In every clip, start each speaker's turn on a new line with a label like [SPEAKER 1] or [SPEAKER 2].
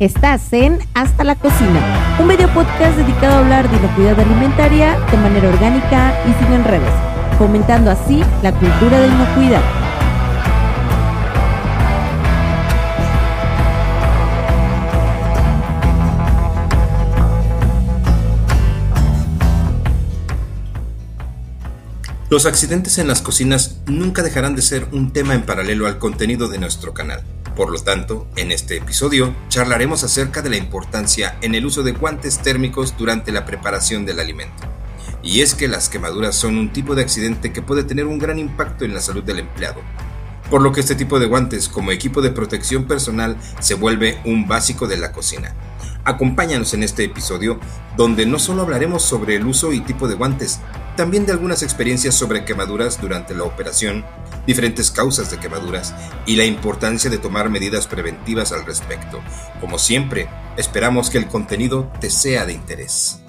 [SPEAKER 1] Estás en Hasta la Cocina, un video podcast dedicado a hablar de inocuidad alimentaria de manera orgánica y sin enredos, fomentando así la cultura de inocuidad.
[SPEAKER 2] Los accidentes en las cocinas nunca dejarán de ser un tema en paralelo al contenido de nuestro canal. Por lo tanto, en este episodio charlaremos acerca de la importancia en el uso de guantes térmicos durante la preparación del alimento. Y es que las quemaduras son un tipo de accidente que puede tener un gran impacto en la salud del empleado, por lo que este tipo de guantes como equipo de protección personal se vuelve un básico de la cocina. Acompáñanos en este episodio donde no solo hablaremos sobre el uso y tipo de guantes, también de algunas experiencias sobre quemaduras durante la operación, diferentes causas de quemaduras y la importancia de tomar medidas preventivas al respecto. Como siempre, esperamos que el contenido te sea de interés.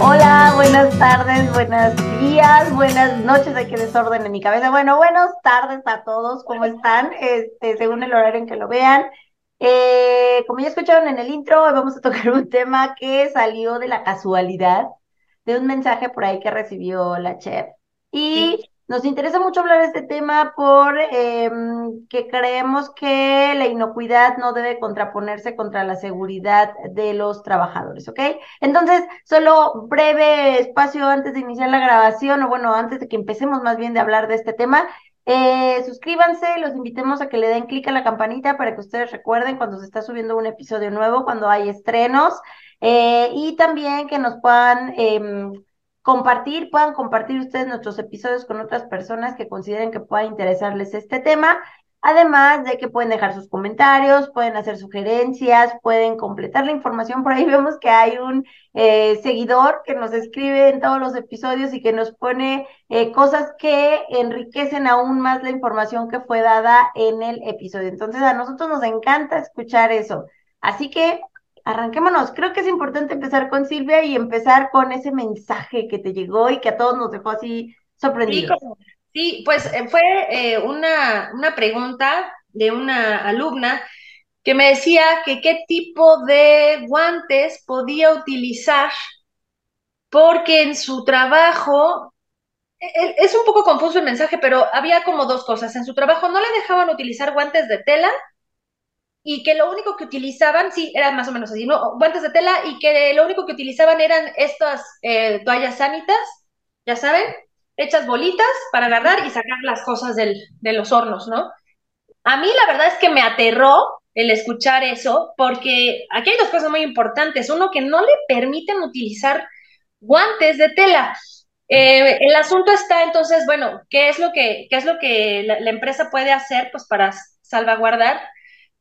[SPEAKER 3] Hola, buenas tardes, buenos días, buenas noches, hay que desorden en mi cabeza. Bueno, buenas tardes a todos, ¿cómo están? Este, según el horario en que lo vean. Eh, como ya escucharon en el intro, hoy vamos a tocar un tema que salió de la casualidad de un mensaje por ahí que recibió la chef. Y nos interesa mucho hablar de este tema por em, que creemos que la inocuidad no debe contraponerse contra la seguridad de los trabajadores, ¿ok? Entonces, solo breve espacio antes de iniciar la grabación, o bueno, antes de que empecemos más bien de hablar de este tema. Eh, suscríbanse, los invitemos a que le den clic a la campanita para que ustedes recuerden cuando se está subiendo un episodio nuevo, cuando hay estrenos, eh, y también que nos puedan em, compartir, puedan compartir ustedes nuestros episodios con otras personas que consideren que pueda interesarles este tema. Además de que pueden dejar sus comentarios, pueden hacer sugerencias, pueden completar la información. Por ahí vemos que hay un eh, seguidor que nos escribe en todos los episodios y que nos pone eh, cosas que enriquecen aún más la información que fue dada en el episodio. Entonces a nosotros nos encanta escuchar eso. Así que arranquémonos. Creo que es importante empezar con Silvia y empezar con ese mensaje que te llegó y que a todos nos dejó así sorprendidos.
[SPEAKER 4] Sí, pues eh, fue eh, una, una pregunta de una alumna que me decía que qué tipo de guantes podía utilizar porque en su trabajo, e, e, es un poco confuso el mensaje, pero había como dos cosas. En su trabajo no le dejaban utilizar guantes de tela y que lo único que utilizaban, sí, eran más o menos así, ¿no? Guantes de tela y que lo único que utilizaban eran estas eh, toallas sánitas, ya saben, hechas bolitas para agarrar y sacar las cosas del, de los hornos, ¿no? A mí la verdad es que me aterró el escuchar eso, porque aquí hay dos cosas muy importantes. Uno, que no le permiten utilizar guantes de tela. Eh, el asunto está entonces, bueno, ¿qué es lo que, qué es lo que la, empresa puede hacer pues, para salvaguardar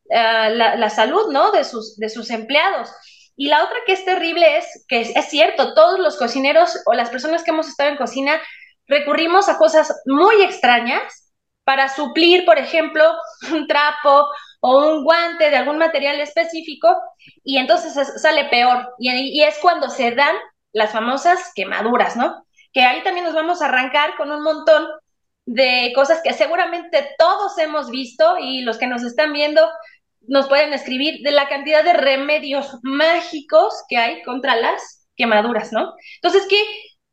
[SPEAKER 4] uh, la, salud ¿no? de, sus, de sus empleados? Y la otra que es terrible es que es, cierto, todos los cocineros o las personas que hemos estado en cocina recurrimos a cosas muy extrañas para suplir, por ejemplo, un trapo o un guante de algún material específico y entonces sale peor. Y, es cuando se dan las famosas quemaduras, ¿no? Que ahí también nos vamos a arrancar con un montón de cosas que seguramente todos hemos visto y los que nos están viendo nos pueden escribir de la cantidad de remedios mágicos que hay contra las quemaduras, ¿no? Entonces, ¿qué,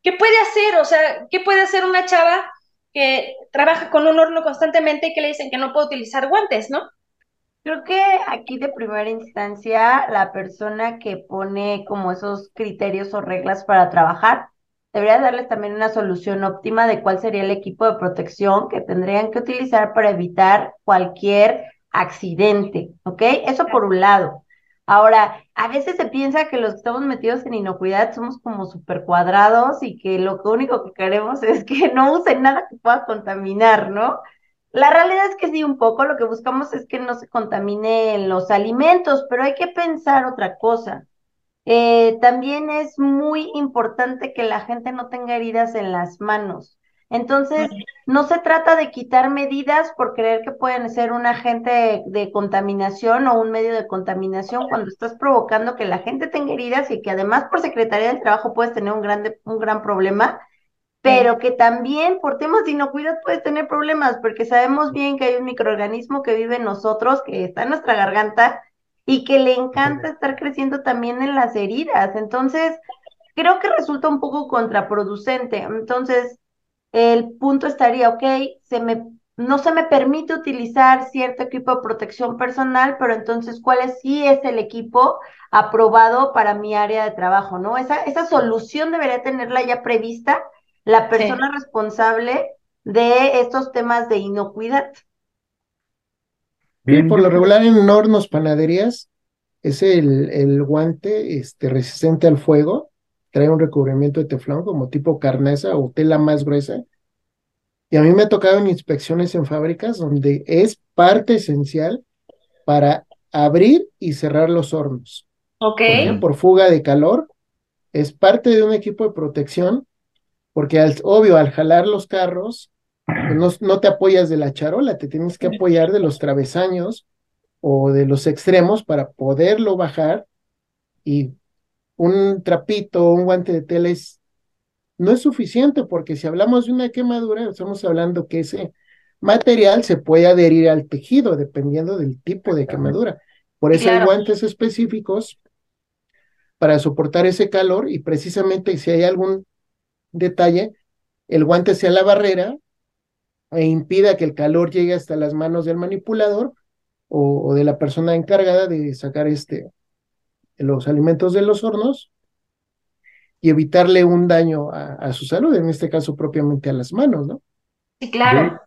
[SPEAKER 4] ¿qué puede hacer? O sea, ¿qué puede hacer una chava que trabaja con un horno constantemente y que le dicen que no puede utilizar guantes, ¿no?
[SPEAKER 3] Creo que aquí de primera instancia la persona que pone como esos criterios o reglas para trabajar debería darles también una solución óptima de cuál sería el equipo de protección que tendrían que utilizar para evitar cualquier accidente, ¿ok? Eso por un lado. Ahora, a veces se piensa que los que estamos metidos en inocuidad somos como super cuadrados y que lo único que queremos es que no usen nada que pueda contaminar, ¿no? La realidad es que sí, un poco lo que buscamos es que no se contaminen los alimentos, pero hay que pensar otra cosa. Eh, también es muy importante que la gente no tenga heridas en las manos. Entonces, no se trata de quitar medidas por creer que pueden ser un agente de, contaminación o un medio de contaminación cuando estás provocando que la gente tenga heridas y que además por Secretaría del Trabajo puedes tener un, grande, un gran problema. pero que también por temas de inocuidad puedes tener problemas, porque sabemos bien que hay un microorganismo que vive en nosotros, que está en nuestra garganta y que le encanta estar creciendo también en las heridas. Entonces, creo que resulta un poco contraproducente. Entonces, el punto estaría, ok, se me, no se me permite utilizar cierto equipo de protección personal, pero entonces, ¿cuál es, sí es el equipo aprobado para mi área de trabajo? ¿no? Esa, esa solución debería tenerla ya prevista la persona responsable de estos temas de inocuidad.
[SPEAKER 5] Bien, por lo regular en hornos, panaderías, es el, el guante este, resistente al fuego, trae un recubrimiento de teflón como tipo carnesa o tela más gruesa. Y a mí me ha tocado en inspecciones en fábricas donde es parte esencial para abrir y cerrar los hornos.
[SPEAKER 4] Ok.
[SPEAKER 5] Por, fuga de calor, es parte de un equipo de protección porque al, obvio, al jalar los carros, pues no, te apoyas de la charola, te tienes que apoyar de los travesaños o de los extremos para poderlo bajar y un trapito, un guante de tela no es suficiente porque si hablamos de una quemadura, estamos hablando que ese material se puede adherir al tejido dependiendo del tipo de quemadura. Por eso hay guantes específicos para soportar ese calor y precisamente si hay algún detalle, el guante sea la barrera e impida que el calor llegue hasta las manos del manipulador o, de la persona encargada de sacar este, los alimentos de los hornos y evitarle un daño a, su salud, en este caso propiamente a las manos, ¿no?
[SPEAKER 4] Sí, claro.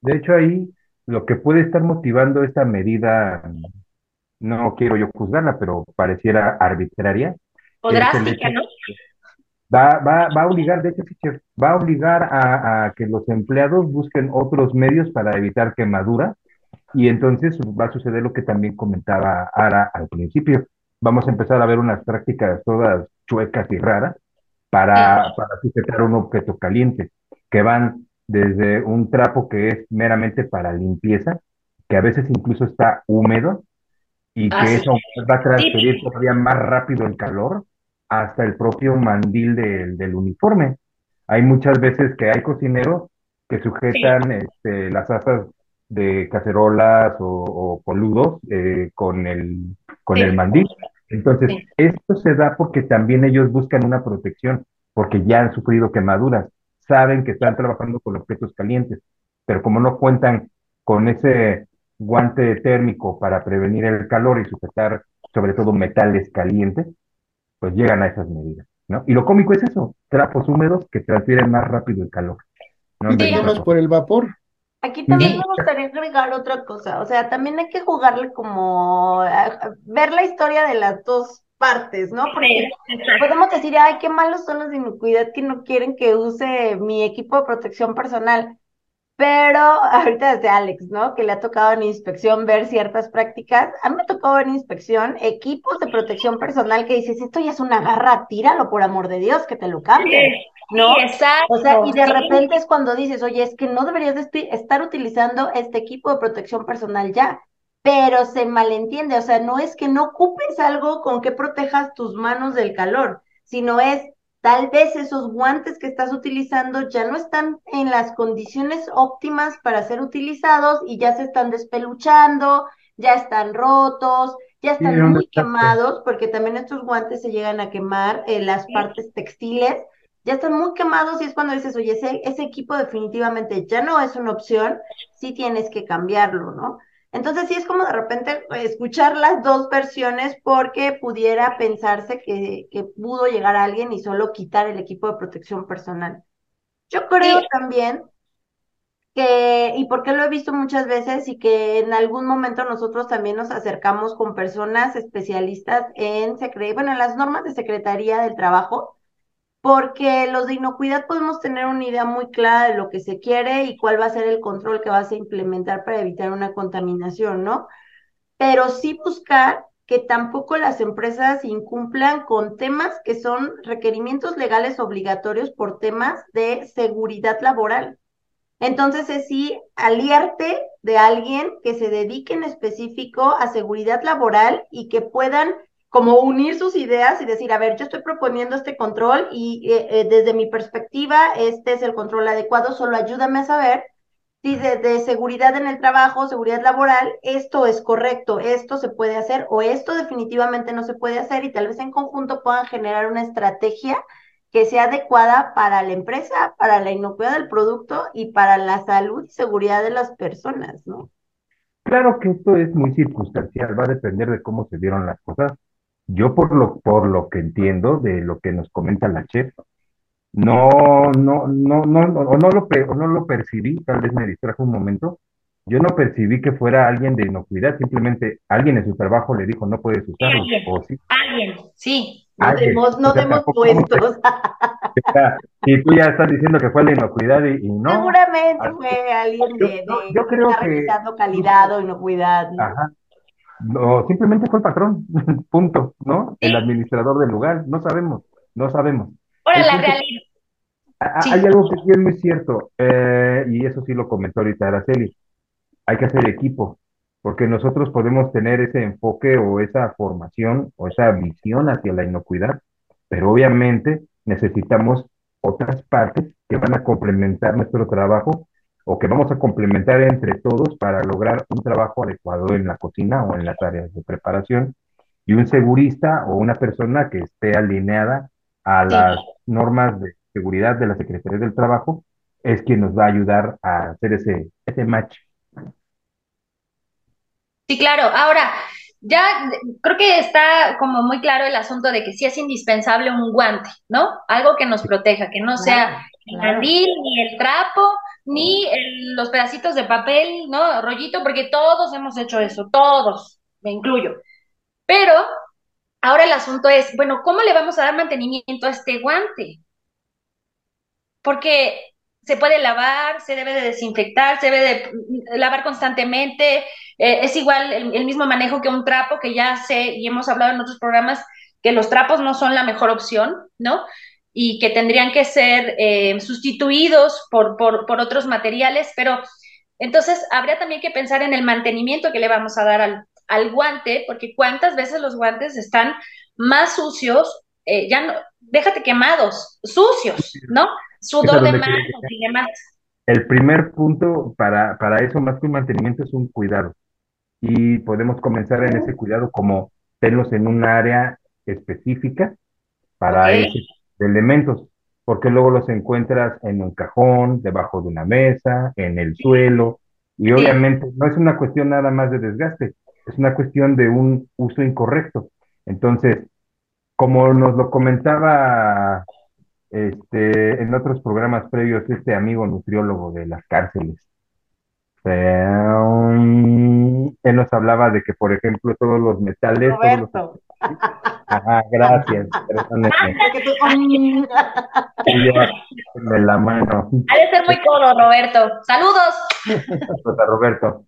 [SPEAKER 6] De, hecho, ahí lo que puede estar motivando esta medida, no quiero yo juzgarla, pero pareciera arbitraria.
[SPEAKER 4] O drástica, ¿no?
[SPEAKER 6] Va, va, va a obligar, de hecho, va a obligar a, que los empleados busquen otros medios para evitar quemadura y entonces va a suceder lo que también comentaba Ara al principio. Vamos a empezar a ver unas prácticas todas chuecas y raras para, para sujetar un objeto caliente, que van desde un trapo que es meramente para limpieza, que a veces incluso está húmedo y que ah, eso va a transferir todavía más rápido el calor hasta el propio mandil del uniforme. Hay muchas veces que hay cocineros que sujetan este, las asas de cacerolas o, coludos eh, con, el, con el mandil. Entonces, esto se da porque también ellos buscan una protección, porque ya han sufrido quemaduras, saben que están trabajando con objetos calientes, pero como no cuentan con ese guante térmico para prevenir el calor y sujetar sobre todo metales calientes, pues llegan a esas medidas, ¿no? Y lo cómico es eso, trapos húmedos que transfieren más rápido el calor.
[SPEAKER 5] ¿no? Por el vapor.
[SPEAKER 3] Aquí también me gustaría agregar otra cosa, o sea, también hay que jugarle como, ver la historia de las dos partes, ¿no? Porque podemos decir, ay, qué malos son los de inocuidad que no quieren que use mi equipo de protección personal. Pero ahorita desde Alex, ¿no? Que le ha tocado en inspección ver ciertas prácticas. A mí me ha tocado en inspección equipos de protección personal que dices, esto ya es una garra, tíralo por amor de Dios, que te lo cambien. ¿No?
[SPEAKER 4] exacto.
[SPEAKER 3] O sea, y de repente es cuando dices, oye, es que no deberías estar utilizando este equipo de protección personal ya. Pero se malentiende, o sea, no es que no ocupes algo con que protejas tus manos del calor, sino es Tal vez esos guantes que estás utilizando ya no están en las condiciones óptimas para ser utilizados y ya se están despeluchando, ya están rotos, ya están muy quemados, porque también estos guantes se llegan a quemar en las partes textiles, ya están muy quemados y es cuando dices, oye, ese, ese equipo definitivamente ya no es una opción, sí tienes que cambiarlo, ¿no? Entonces sí es como de repente escuchar las dos versiones porque pudiera pensarse que, pudo llegar a alguien y solo quitar el equipo de protección personal. Yo creo también que, y porque lo he visto muchas veces y que en algún momento nosotros también nos acercamos con personas especialistas en, bueno, en las normas de Secretaría del Trabajo, porque los de inocuidad podemos tener una idea muy clara de lo que se quiere y cuál va a ser el control que vas a implementar para evitar una contaminación, ¿no? Pero sí buscar que tampoco las empresas incumplan con temas que son requerimientos legales obligatorios por temas de seguridad laboral. Entonces es sí aliarte de alguien que se dedique en específico a seguridad laboral y que puedan como unir sus ideas y decir, a ver, yo estoy proponiendo este control y eh, eh, desde mi perspectiva, este es el control adecuado, solo ayúdame a saber si de, seguridad en el trabajo, seguridad laboral, esto es correcto, esto se puede hacer o esto definitivamente no se puede hacer y tal vez en conjunto puedan generar una estrategia que sea adecuada para la empresa, para la inocuidad del producto y para la salud y seguridad de las personas, ¿no?
[SPEAKER 6] Claro que esto es muy circunstancial, va a depender de cómo se dieron las cosas. Yo por lo, por lo que entiendo de lo que nos comenta la chef, no, no, no, no, o no lo, no lo percibí, tal vez me distrajo un momento. Yo no percibí que fuera alguien de inocuidad, simplemente alguien en su trabajo le dijo no puedes usarlo.
[SPEAKER 4] Alguien,
[SPEAKER 6] o sí.
[SPEAKER 4] alguien, sí.
[SPEAKER 3] No demos, no demos puestos.
[SPEAKER 6] Y tú ya estás diciendo que fue la inocuidad y, no.
[SPEAKER 3] Seguramente fue alguien de, de
[SPEAKER 6] yo, creo
[SPEAKER 3] que
[SPEAKER 6] revisando
[SPEAKER 3] calidad o inocuidad. ¿no?
[SPEAKER 6] Ajá. No, simplemente fue el patrón, punto, ¿no? El administrador del lugar, no sabemos, no sabemos.
[SPEAKER 4] Ahora, la realidad.
[SPEAKER 6] Hay algo que es muy cierto, eh, y eso sí lo comentó ahorita Araceli, hay que hacer equipo, porque nosotros podemos tener ese enfoque o esa formación o esa visión hacia la inocuidad, pero obviamente necesitamos otras partes que van a complementar nuestro trabajo o que vamos a complementar entre todos para lograr un trabajo adecuado en la cocina o en las áreas de preparación. Y un segurista o una persona que esté alineada a las normas de seguridad de la Secretaría del Trabajo es quien nos va a ayudar a hacer ese, ese match.
[SPEAKER 4] Sí, claro. Ahora, ya creo que está como muy claro el asunto de que sí es indispensable un guante, ¿no? Algo que nos proteja, que no sea el mandil, ni el trapo, ni los pedacitos de papel, ¿no? Rollito, porque todos hemos hecho eso, todos, me incluyo. Pero ahora el asunto es, bueno, ¿cómo le vamos a dar mantenimiento a este guante? Porque se puede lavar, se debe de desinfectar, se debe de lavar constantemente, eh, es igual el, mismo manejo que un trapo, que ya sé y hemos hablado en otros programas que los trapos no son la mejor opción, ¿no? Y que tendrían que ser eh, sustituidos por, por, otros materiales, pero entonces habría también que pensar en el mantenimiento que le vamos a dar al, al guante, porque cuántas veces los guantes están más sucios, eh, ya no, déjate quemados, sucios, ¿no? Sudor de manos y demás.
[SPEAKER 6] El primer punto para, para eso, más que un mantenimiento, es un cuidado. Y podemos comenzar en ese cuidado como tenerlos en un área específica para esos elementos, porque luego los encuentras en un cajón, debajo de una mesa, en el suelo, y obviamente no es una cuestión nada más de desgaste, es una cuestión de un uso incorrecto. Entonces, como nos lo comentaba este, en otros programas previos este amigo nutriólogo de las cárceles. Um, él nos hablaba de que, por ejemplo, todos los metales.
[SPEAKER 3] Roberto.
[SPEAKER 6] Ajá, gracias. de la mano.
[SPEAKER 4] Ha de ser muy codo, Roberto. Saludos.
[SPEAKER 6] Roberto.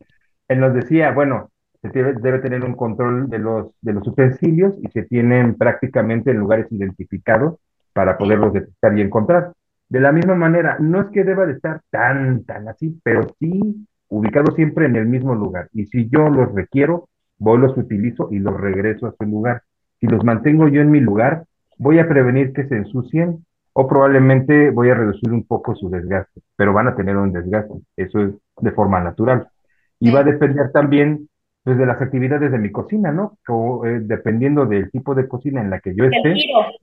[SPEAKER 6] Él nos decía, bueno, se debe, debe, tener un control de los, de los utensilios y se tienen prácticamente en lugares identificados para poderlos detectar y encontrar. De la misma manera, no es que deba de estar tan, tan así, pero sí ubicado siempre en el mismo lugar. Y si yo los requiero, voy, los utilizo y los regreso a su lugar. Si los mantengo yo en mi lugar, voy a prevenir que se ensucien o probablemente voy a reducir un poco su desgaste, pero van a tener un desgaste. Eso es de forma natural. Y va a depender también pues, de las actividades de mi cocina, ¿no? O, eh, dependiendo del tipo de cocina en la que yo esté,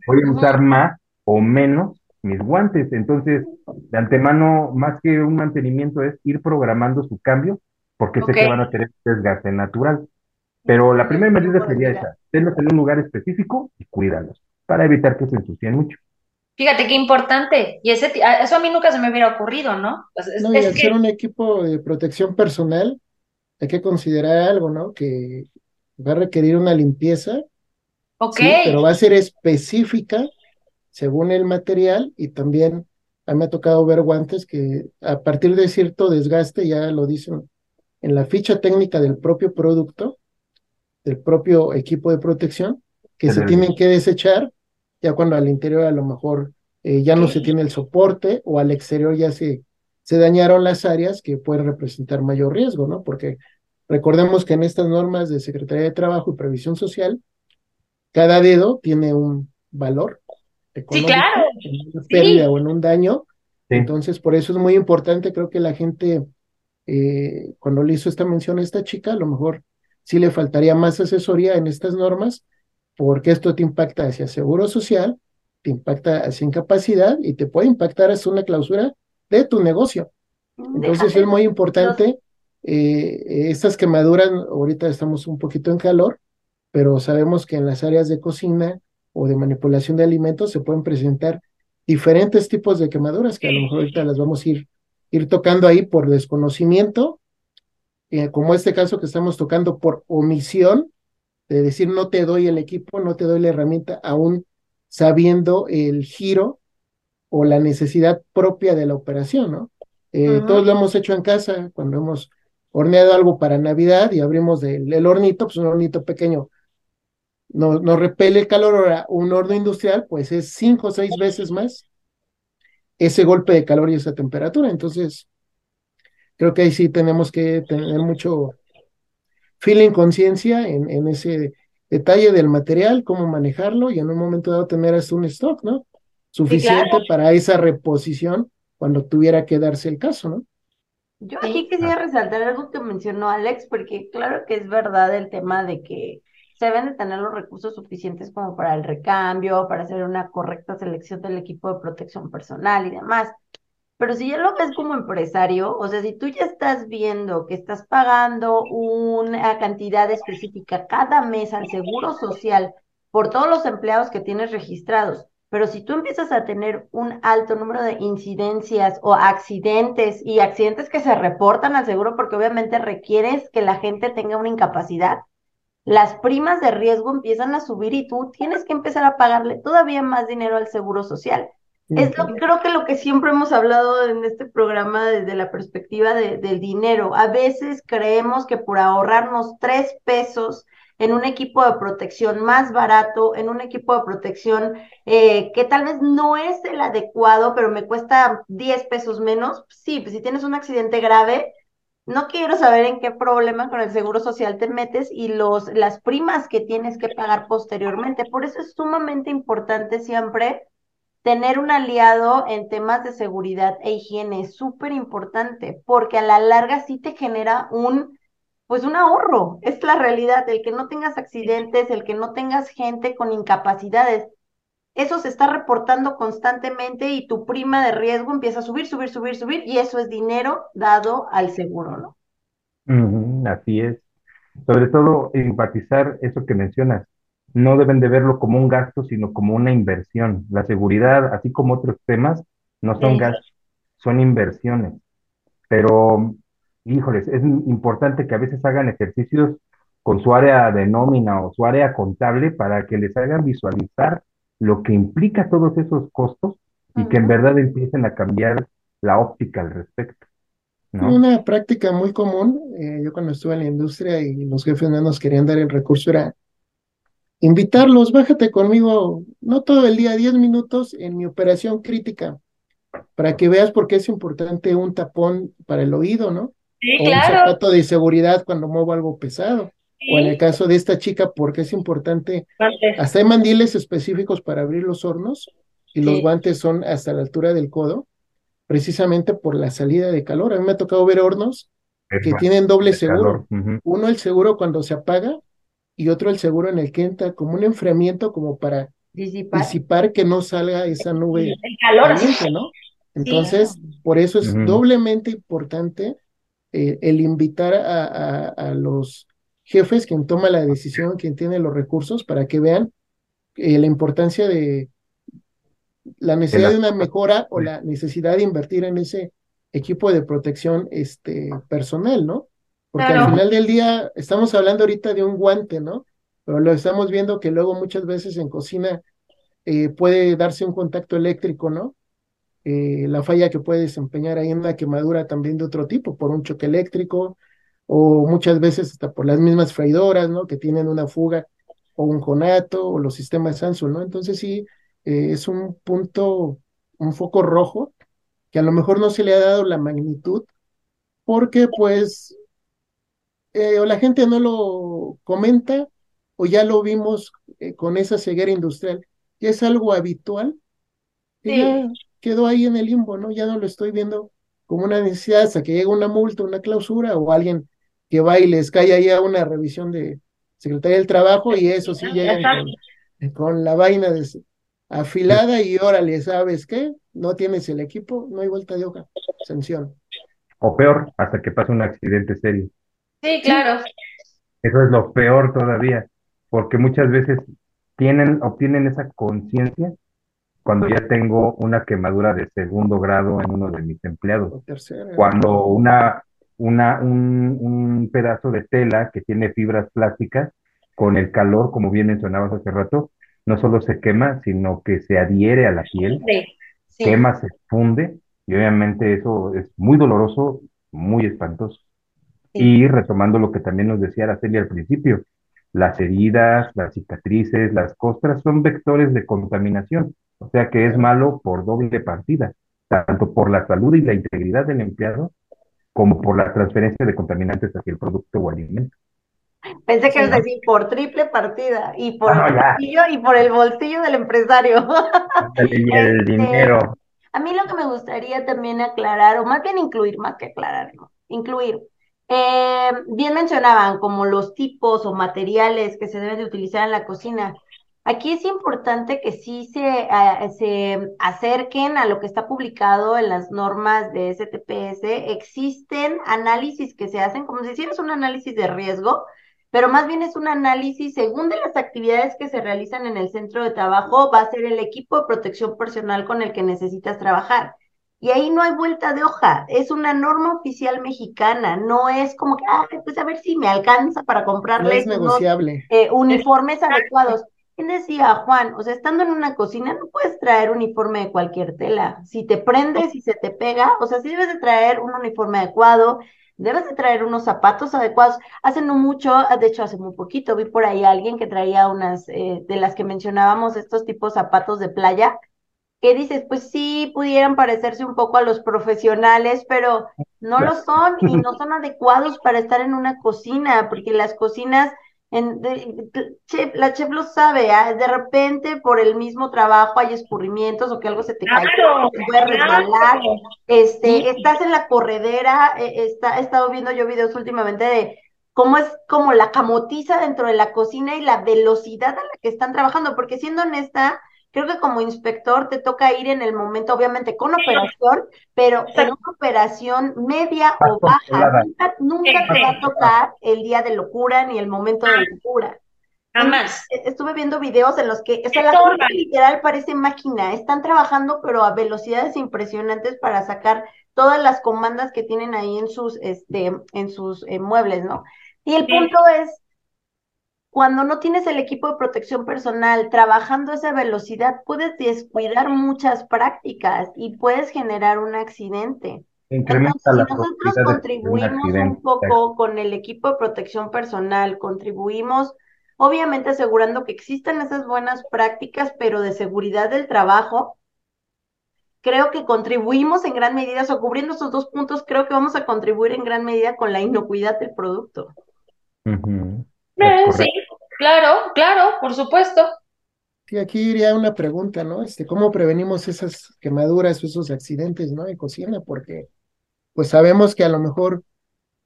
[SPEAKER 6] voy a usar más o menos mis guantes. Entonces, de antemano, más que un mantenimiento, es ir programando su cambio, porque sé que van a tener desgaste natural. Pero la primera medida sería esa, tenerlos en un lugar específico y cuidarlos, para evitar que se ensucien mucho.
[SPEAKER 4] Fíjate qué importante, y ese, eso a mí nunca se me hubiera ocurrido, ¿no?
[SPEAKER 5] Pues no, y al ser un equipo de protección personal, hay que considerar algo, ¿no? Que va a requerir una limpieza,
[SPEAKER 4] Ok.
[SPEAKER 5] pero va a ser específica según el material y también a mí me ha tocado ver guantes que a partir de cierto desgaste, ya lo dicen en la ficha técnica del propio producto, del propio equipo de protección, que se tienen que desechar, ya cuando al interior a lo mejor eh, ya no se tiene el soporte o al exterior ya se, se dañaron las áreas que pueden representar mayor riesgo, ¿no? Porque recordemos que en estas normas de Secretaría de Trabajo y Previsión Social, cada dedo tiene un valor
[SPEAKER 4] Sí, claro.
[SPEAKER 5] en una pérdida o en un daño. Entonces, por eso es muy importante, creo que la gente, eh, cuando le hizo esta mención a esta chica, a lo mejor sí le faltaría más asesoría en estas normas, porque esto te impacta hacia seguro social, te impacta hacia incapacidad y te puede impactar hacia una clausura de tu negocio. Entonces es muy importante, eh, estas quemaduras, ahorita estamos un poquito en calor, pero sabemos que en las áreas de cocina o de manipulación de alimentos se pueden presentar diferentes tipos de quemaduras que a lo mejor ahorita las vamos a ir, ir tocando ahí por desconocimiento, eh, como este caso que estamos tocando por omisión, de decir no te doy el equipo, no te doy la herramienta, aún sabiendo el giro o la necesidad propia de la operación, ¿no? Eh, todos lo hemos hecho en casa, cuando hemos horneado algo para Navidad y abrimos el, el hornito, pues un hornito pequeño nos, nos repele el calor, ahora un horno industrial, pues es cinco o seis veces más ese golpe de calor y esa temperatura. Entonces, creo que ahí sí tenemos que tener mucho feeling, conciencia en, en ese detalle del material, cómo manejarlo y en un momento dado tener hasta un stock, ¿no? Suficiente para esa reposición cuando tuviera que darse el caso, ¿no?
[SPEAKER 3] Yo aquí quería resaltar algo que mencionó Alex, porque claro que es verdad el tema de que se deben de tener los recursos suficientes como para el recambio, para hacer una correcta selección del equipo de protección personal y demás. Pero si ya lo ves como empresario, o sea, si tú ya estás viendo que estás pagando una cantidad específica cada mes al seguro social por todos los empleados que tienes registrados, pero si tú empiezas a tener un alto número de incidencias o accidentes y accidentes que se reportan al seguro porque obviamente requieres que la gente tenga una incapacidad, las primas de riesgo empiezan a subir y tú tienes que empezar a pagarle todavía más dinero al seguro social. Es lo, creo que lo que siempre hemos hablado en este programa desde la perspectiva de, del dinero. A veces creemos que por ahorrarnos tres pesos en un equipo de protección más barato, en un equipo de protección eh, que tal vez no es el adecuado, pero me cuesta 10 pesos menos, sí, pues si tienes un accidente grave, no quiero saber en qué problema con el seguro social te metes y los, las primas que tienes que pagar posteriormente. Por eso es sumamente importante siempre tener un aliado en temas de seguridad e higiene. Es súper importante porque a la larga sí te genera un, pues un ahorro. Es la realidad, el que no tengas accidentes, el que no tengas gente con incapacidades eso se está reportando constantemente y tu prima de riesgo empieza a subir, subir, subir, subir y eso es dinero dado al seguro,
[SPEAKER 6] ¿no? así es. Sobre todo enfatizar eso que mencionas. No deben de verlo como un gasto, sino como una inversión. La seguridad, así como otros temas, no son gastos, son inversiones. Pero, híjoles, es importante que a veces hagan ejercicios con su área de nómina o su área contable para que les hagan visualizar lo que implica todos esos costos y que en verdad empiecen a cambiar la óptica al respecto.
[SPEAKER 5] Una práctica muy común, eh, yo cuando estuve en la industria y los jefes no nos querían dar el recurso era invitarlos, bájate conmigo, no todo el día, 10 minutos en mi operación crítica, para que veas por qué es importante un tapón para el oído, ¿no?
[SPEAKER 4] Sí,
[SPEAKER 5] o
[SPEAKER 4] claro.
[SPEAKER 5] un zapato de seguridad cuando muevo algo pesado. O en el caso de esta chica, porque es importante, hasta hay mandiles específicos para abrir los hornos y los guantes son hasta la altura del codo, precisamente por la salida de calor. A mí me ha tocado ver hornos que tienen doble seguro. Uno el seguro cuando se apaga y otro el seguro en el que entra como un enfriamiento como para disipar, que no salga esa nube
[SPEAKER 4] el calor.
[SPEAKER 5] caliente, ¿no? Entonces, por eso es doblemente importante eh, el invitar a, a los jefes quien toma la decisión, quien tiene los recursos para que vean eh, la importancia de la necesidad de una mejora o la necesidad de invertir en ese equipo de protección este, personal, ¿no? Porque al final del día estamos hablando ahorita de un guante, ¿no? Pero lo estamos viendo que luego muchas veces en cocina eh, puede darse un contacto eléctrico, ¿no? Eh, la falla que puede desempeñar ahí en una quemadura también de otro tipo, por un choque eléctrico, o muchas veces hasta por las mismas freidoras, ¿no? Que tienen una fuga o un conato o los sistemas Samsung, ¿no? Entonces sí, eh, es un punto, un foco rojo que a lo mejor no se le ha dado la magnitud porque pues eh, o la gente no lo comenta o ya lo vimos eh, con esa ceguera industrial, ya es algo habitual, que ya quedó ahí en el limbo, ¿no? Ya no lo estoy viendo como una necesidad hasta que llega una multa, una clausura o alguien que va y les cae ahí a una revisión de Secretaría del Trabajo y eso sí llega con, la vaina afilada y órale, ¿sabes qué? No tienes el equipo, no hay vuelta de hoja, sanción.
[SPEAKER 6] O peor, hasta que pasa un accidente serio.
[SPEAKER 4] Sí, claro.
[SPEAKER 6] Eso es lo peor todavía, porque muchas veces tienen, obtienen esa conciencia cuando ya tengo una quemadura de segundo grado en uno de mis empleados. Cuando una, una, un, un pedazo de tela que tiene fibras plásticas, con el calor, como bien mencionabas hace rato, no solo se quema, sino que se adhiere a la piel, quema, se funde, y obviamente eso es muy doloroso, muy espantoso. Y retomando lo que también nos decía Araceli al principio, las heridas, las cicatrices, las costras son vectores de contaminación, o sea que es malo por doble partida, tanto por la salud y la integridad del empleado, como por la transferencia de contaminantes hacia el producto o alimento.
[SPEAKER 3] Pensé que es decir por triple partida y por el bolsillo y por el bolsillo del empresario.
[SPEAKER 6] Y el este, dinero.
[SPEAKER 3] A mí lo que me gustaría también aclarar, o más bien incluir, más que aclarar, incluir, eh, bien mencionaban como los tipos o materiales que se deben de utilizar en la cocina. Aquí es importante que sí se, se acerquen a lo que está publicado en las normas de STPS. Existen análisis que se hacen como si hicieras un análisis de riesgo, pero más bien es un análisis según de las actividades que se realizan en el centro de trabajo, va a ser el equipo de protección personal con el que necesitas trabajar. Y ahí no hay vuelta de hoja, es una norma oficial mexicana, no es como que, ah, pues a ver si me alcanza para comprarles eh, uniformes adecuados. ¿Quién decía, Juan? O sea, estando en una cocina no puedes traer uniforme de cualquier tela. Si te prendes y se te pega, o sea, sí debes de traer un uniforme adecuado, debes de traer unos zapatos adecuados. Hace no mucho, de hecho hace muy poquito, vi por ahí a alguien que traía unas eh, de las que mencionábamos, estos tipos zapatos de playa, que dices, pues sí, pudieran parecerse un poco a los profesionales, pero no lo son y no son adecuados para estar en una cocina, porque las cocinas, en, la chef lo sabe, ¿ah? de repente por el mismo trabajo hay escurrimientos o que algo se te cae, se puede resbalar, este, estás en la corredera, eh, está, he estado viendo yo videos últimamente de cómo es como la camotiza dentro de la cocina y la velocidad a la que están trabajando, porque siendo honesta, creo que como inspector te toca ir en el momento, obviamente con operación, pero en una operación media o baja. Nunca, te va a tocar el día de locura ni el momento de locura.
[SPEAKER 4] Jamás.
[SPEAKER 3] E, estuve viendo videos en los que, o sea, la forma literal parece máquina. Están trabajando, pero a velocidades impresionantes para sacar todas las comandas que tienen ahí en sus, este, en sus eh, muebles, ¿no? Y el punto es, cuando no tienes el equipo de protección personal trabajando a esa velocidad, puedes descuidar muchas prácticas y puedes generar un accidente. Entonces, si nosotros contribuimos un, poco con el equipo de protección personal, contribuimos obviamente asegurando que existan esas buenas prácticas, pero de seguridad del trabajo, creo que contribuimos en gran medida, o cubriendo esos dos puntos, creo que vamos a contribuir en gran medida con la inocuidad del producto.
[SPEAKER 4] Eh, sí, claro, claro, por supuesto.
[SPEAKER 5] Sí, aquí iría una pregunta, ¿no? Este, ¿cómo prevenimos esas quemaduras o esos accidentes, ¿no? En cocina, porque pues sabemos que a lo mejor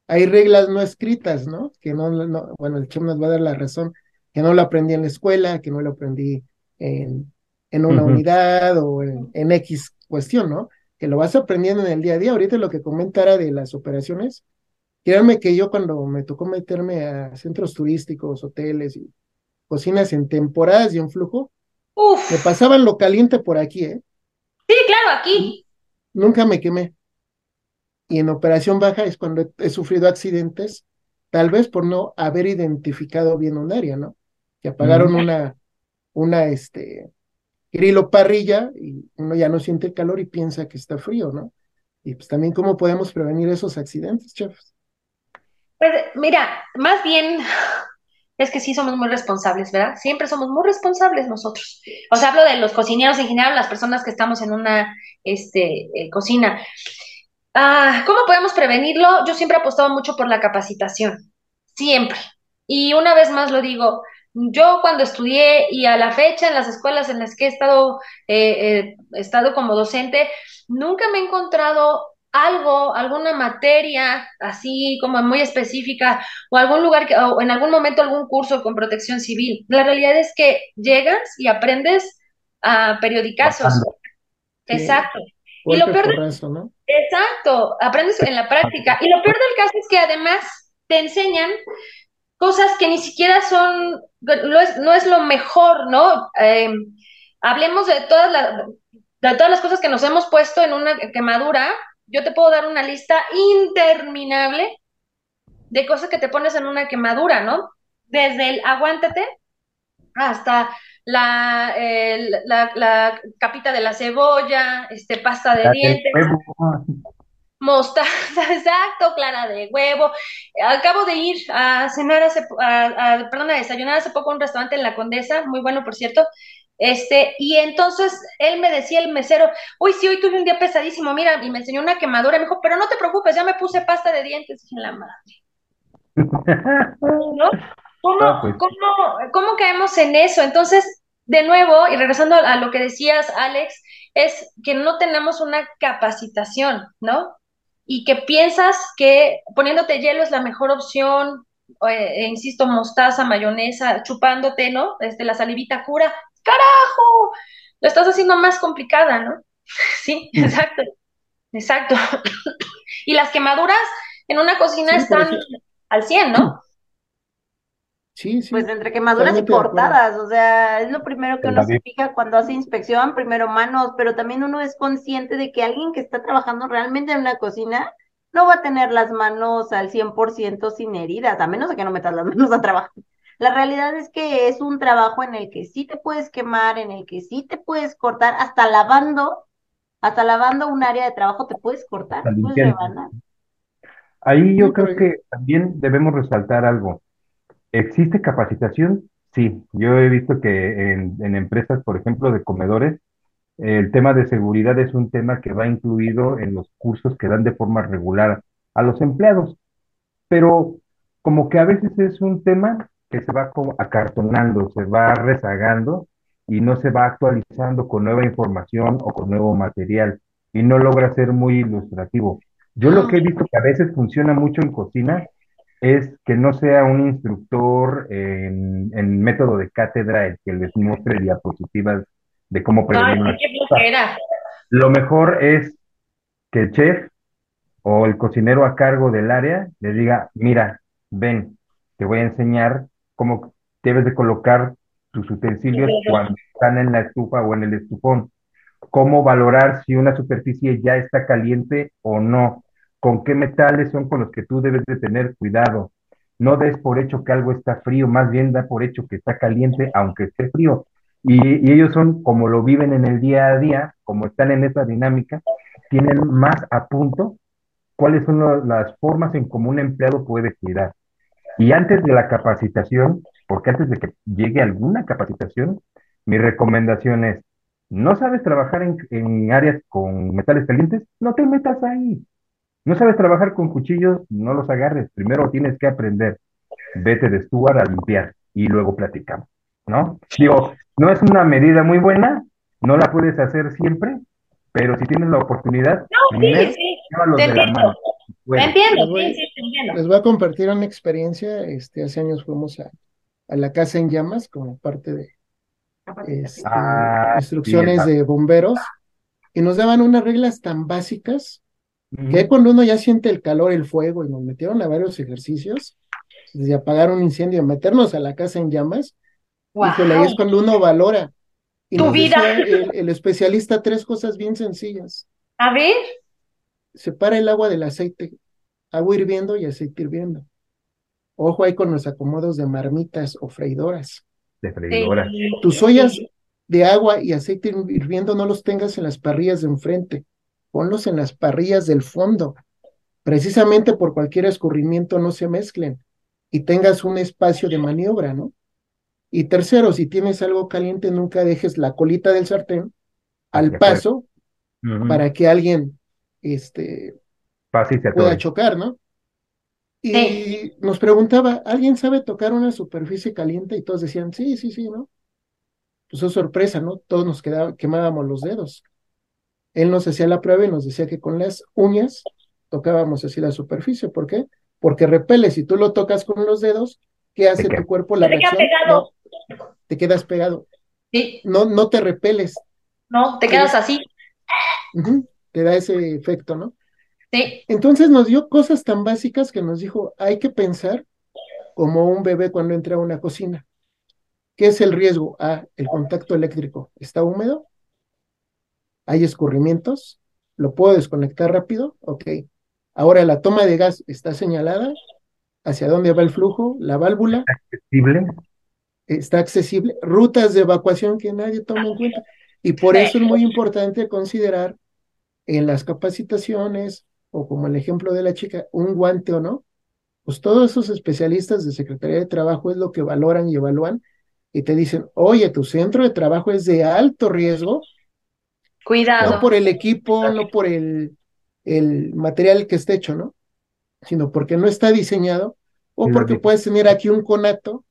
[SPEAKER 5] hay reglas no escritas, ¿no? Que no, no bueno, el chef nos va a dar la razón, que no lo aprendí en la escuela, que no lo aprendí en, en una unidad o en, en, X cuestión, ¿no? Que lo vas aprendiendo en el día a día. Ahorita lo que comentara de las operaciones, Créanme que yo cuando me tocó meterme a centros turísticos, hoteles y cocinas en temporadas y en flujo, me pasaban lo caliente por aquí, ¿eh?
[SPEAKER 4] Sí, claro, aquí.
[SPEAKER 5] Nunca me quemé. Y en operación baja es cuando he, sufrido accidentes, tal vez por no haber identificado bien un área, ¿no? Que apagaron una, una, este, grilo parrilla y uno ya no siente el calor y piensa que está frío, ¿no? Y pues también cómo podemos prevenir esos accidentes, chefs.
[SPEAKER 4] Pues mira, más bien es que sí somos muy responsables, ¿verdad? Siempre somos muy responsables nosotros. O sea, hablo de los cocineros en general, las personas que estamos en una este, eh, cocina. Ah, ¿Cómo podemos prevenirlo? Yo siempre he apostado mucho por la capacitación, siempre. Y una vez más lo digo, yo cuando estudié y a la fecha en las escuelas en las que he estado, eh, eh, he estado como docente, nunca me he encontrado algo, alguna materia así como muy específica o algún lugar que, o en algún momento algún curso con protección civil. La realidad es que llegas y aprendes a periodicazos. Exacto.
[SPEAKER 5] Y
[SPEAKER 4] lo peor Exacto, aprendes en la práctica. Y lo peor del caso es que además te enseñan cosas que ni siquiera son, no es, no es lo mejor, ¿no? Eh, hablemos de todas, las, de todas las cosas que nos hemos puesto en una quemadura. Yo te puedo dar una lista interminable de cosas que te pones en una quemadura, ¿no? Desde el aguántate hasta la, la, capita de la cebolla, este, pasta de dientes, mostaza, exacto, clara de huevo. Acabo de ir a cenar hace, a, perdón, a desayunar hace poco en un restaurante en La Condesa, muy bueno, por cierto. Este, y entonces él me decía, el mesero, uy, sí, hoy tuve un día pesadísimo, mira, y me enseñó una quemadura, me dijo, pero no te preocupes, ya me puse pasta de dientes, en la madre. ¿No? ¿Cómo, pues. ¿cómo, ¿Cómo caemos en eso? Entonces, de nuevo, y regresando a lo que decías, Alex, es que no tenemos una capacitación, ¿no? Y que piensas que poniéndote hielo es la mejor opción, e insisto, mostaza, mayonesa, chupándote, ¿no? Este, la salivita cura. ¡Carajo! Lo estás haciendo más complicada, ¿no? Sí, mm. exacto. Exacto. y las quemaduras en una cocina están al 100, ¿no?
[SPEAKER 3] Pues entre quemaduras y cortadas, o sea, es lo primero que uno se fija cuando hace inspección, primero manos, pero también uno es consciente de que alguien que está trabajando realmente en una cocina no va a tener las manos al 100% sin heridas, a menos de que no metas las manos a trabajar. La realidad es que es un trabajo en el que sí te puedes quemar, en el que sí te puedes cortar, hasta lavando, hasta lavando un área de trabajo te puedes cortar, puedes
[SPEAKER 6] Ahí yo creo que también debemos resaltar algo. ¿Existe capacitación? Sí, yo he visto que en, empresas, por ejemplo, de comedores, el tema de seguridad es un tema que va incluido en los cursos que dan de forma regular a los empleados, pero como que a veces es un tema que se va como acartonando, se va rezagando y no se va actualizando con nueva información o con nuevo material y no logra ser muy ilustrativo. Yo lo que he visto que a veces funciona mucho en cocina es que no sea un instructor en, método de cátedra el que les muestre diapositivas de cómo prevenir Lo mejor es que el chef o el cocinero a cargo del área le diga, mira, ven, te voy a enseñar cómo debes de colocar tus utensilios cuando están en la estufa o en el estufón, cómo valorar si una superficie ya está caliente o no, con qué metales son con los que tú debes de tener cuidado. No des por hecho que algo está frío, más bien da por hecho que está caliente, aunque esté frío. Y, ellos son, como lo viven en el día a día, como están en esa dinámica, tienen más a punto cuáles son las formas en cómo un empleado puede cuidar. Y antes de la capacitación, porque antes de que llegue alguna capacitación, mi recomendación es, ¿no sabes trabajar en, en áreas con metales calientes? No te metas ahí. No sabes trabajar con cuchillos, no los agarres. Primero tienes que aprender. Vete de Stuart a limpiar y luego platicamos, ¿no? Digo, no es una medida muy buena, no la puedes hacer siempre, pero si tienes la oportunidad,
[SPEAKER 4] no, sí, sí. Entiendo, sí, sí, entiendo.
[SPEAKER 5] Les voy a compartir una experiencia. Este, hace años fuimos a, la casa en llamas como parte de este, ah, instrucciones de bomberos y nos daban unas reglas tan básicas que cuando uno ya siente el calor, el fuego, y nos metieron a varios ejercicios, desde apagar un incendio, meternos a la casa en llamas, y ahí es cuando uno valora. Y
[SPEAKER 4] tu vida.
[SPEAKER 5] El, especialista tres cosas bien sencillas.
[SPEAKER 4] A ver.
[SPEAKER 5] Separa el agua del aceite, agua hirviendo y aceite hirviendo. Ojo ahí con los acomodos de marmitas o freidoras.
[SPEAKER 6] De freidoras.
[SPEAKER 5] Tus ollas de agua y aceite hirviendo no los tengas en las parrillas de enfrente ponlos en las parrillas del fondo, precisamente por cualquier escurrimiento no se mezclen y tengas un espacio de maniobra, ¿no? Y tercero, si tienes algo caliente, nunca dejes la colita del sartén al paso para que alguien este, pueda chocar, ¿no? Y nos preguntaba, ¿alguien sabe tocar una superficie caliente? Y todos decían, sí, sí, sí, ¿no? Pues es sorpresa, ¿no? Todos nos quedaba, quemábamos los dedos. Él nos hacía la prueba y nos decía que con las uñas tocábamos así la superficie. ¿Por qué? Porque repele, si tú lo tocas con los dedos, ¿qué hace tu cuerpo? La
[SPEAKER 4] te
[SPEAKER 5] reacción.
[SPEAKER 4] pegado.
[SPEAKER 5] No, te quedas pegado.
[SPEAKER 4] Sí.
[SPEAKER 5] No, no te repeles.
[SPEAKER 4] No, te quedas así.
[SPEAKER 5] Ujú, Te da ese efecto, ¿no?
[SPEAKER 4] Sí,
[SPEAKER 5] Entonces nos dio cosas tan básicas que nos dijo, hay que pensar como un bebé cuando entra a una cocina. ¿Qué es el riesgo? Ah, el contacto eléctrico. ¿Está húmedo? ¿Hay escurrimientos? ¿Lo puedo desconectar rápido? Ok. Ahora la toma de gas está señalada. ¿Hacia dónde va el flujo? La válvula
[SPEAKER 6] accesible.
[SPEAKER 5] está accesible. Rutas de evacuación que nadie toma en cuenta. Y por eso es muy importante considerar en las capacitaciones, o como el ejemplo de la chica, un guante o no, pues todos esos especialistas de Secretaría de Trabajo es lo que valoran y evalúan y te dicen, oye, tu centro de trabajo es de alto riesgo,
[SPEAKER 4] cuidado.
[SPEAKER 5] no por el equipo, no por el, el material que esté hecho, ¿no? Sino porque no está diseñado o porque puedes tener aquí un conato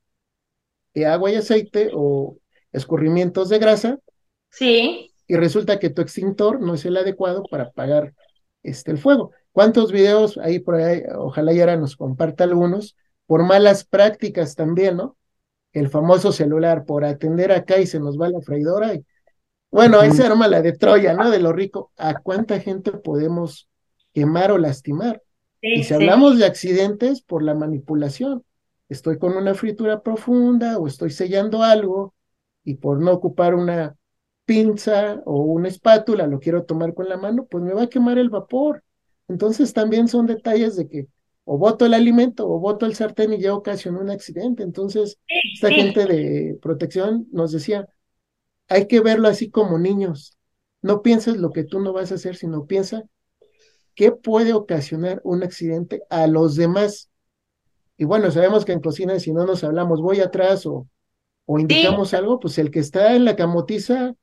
[SPEAKER 5] de agua y aceite o escurrimientos de grasa
[SPEAKER 4] Sí,
[SPEAKER 5] y resulta que tu extintor no es el adecuado para apagar este, el fuego. ¿Cuántos videos ahí por ahí? Ojalá Yara nos comparta algunos, por malas prácticas también, ¿no? El famoso celular, por atender acá y se nos va la freidora. Y, bueno, ahí se arma la de Troya, ¿no? De lo rico. ¿A cuánta gente podemos quemar o lastimar?
[SPEAKER 4] sí,
[SPEAKER 5] Y si
[SPEAKER 4] sí.
[SPEAKER 5] hablamos de accidentes, por la manipulación. Estoy con una fritura profunda o estoy sellando algo y por no ocupar una pinza o una espátula, lo quiero tomar con la mano, pues me va a quemar el vapor. Entonces también son detalles de que o boto el alimento o boto el sartén y ya ocasionó un accidente. Entonces, esta gente de protección nos decía, hay que verlo así como niños. No pienses lo que tú no vas a hacer, sino piensa qué puede ocasionar un accidente a los demás. Y bueno, sabemos que en cocina, si no nos hablamos, voy atrás o, o indicamos algo, pues el que está en la camotiza,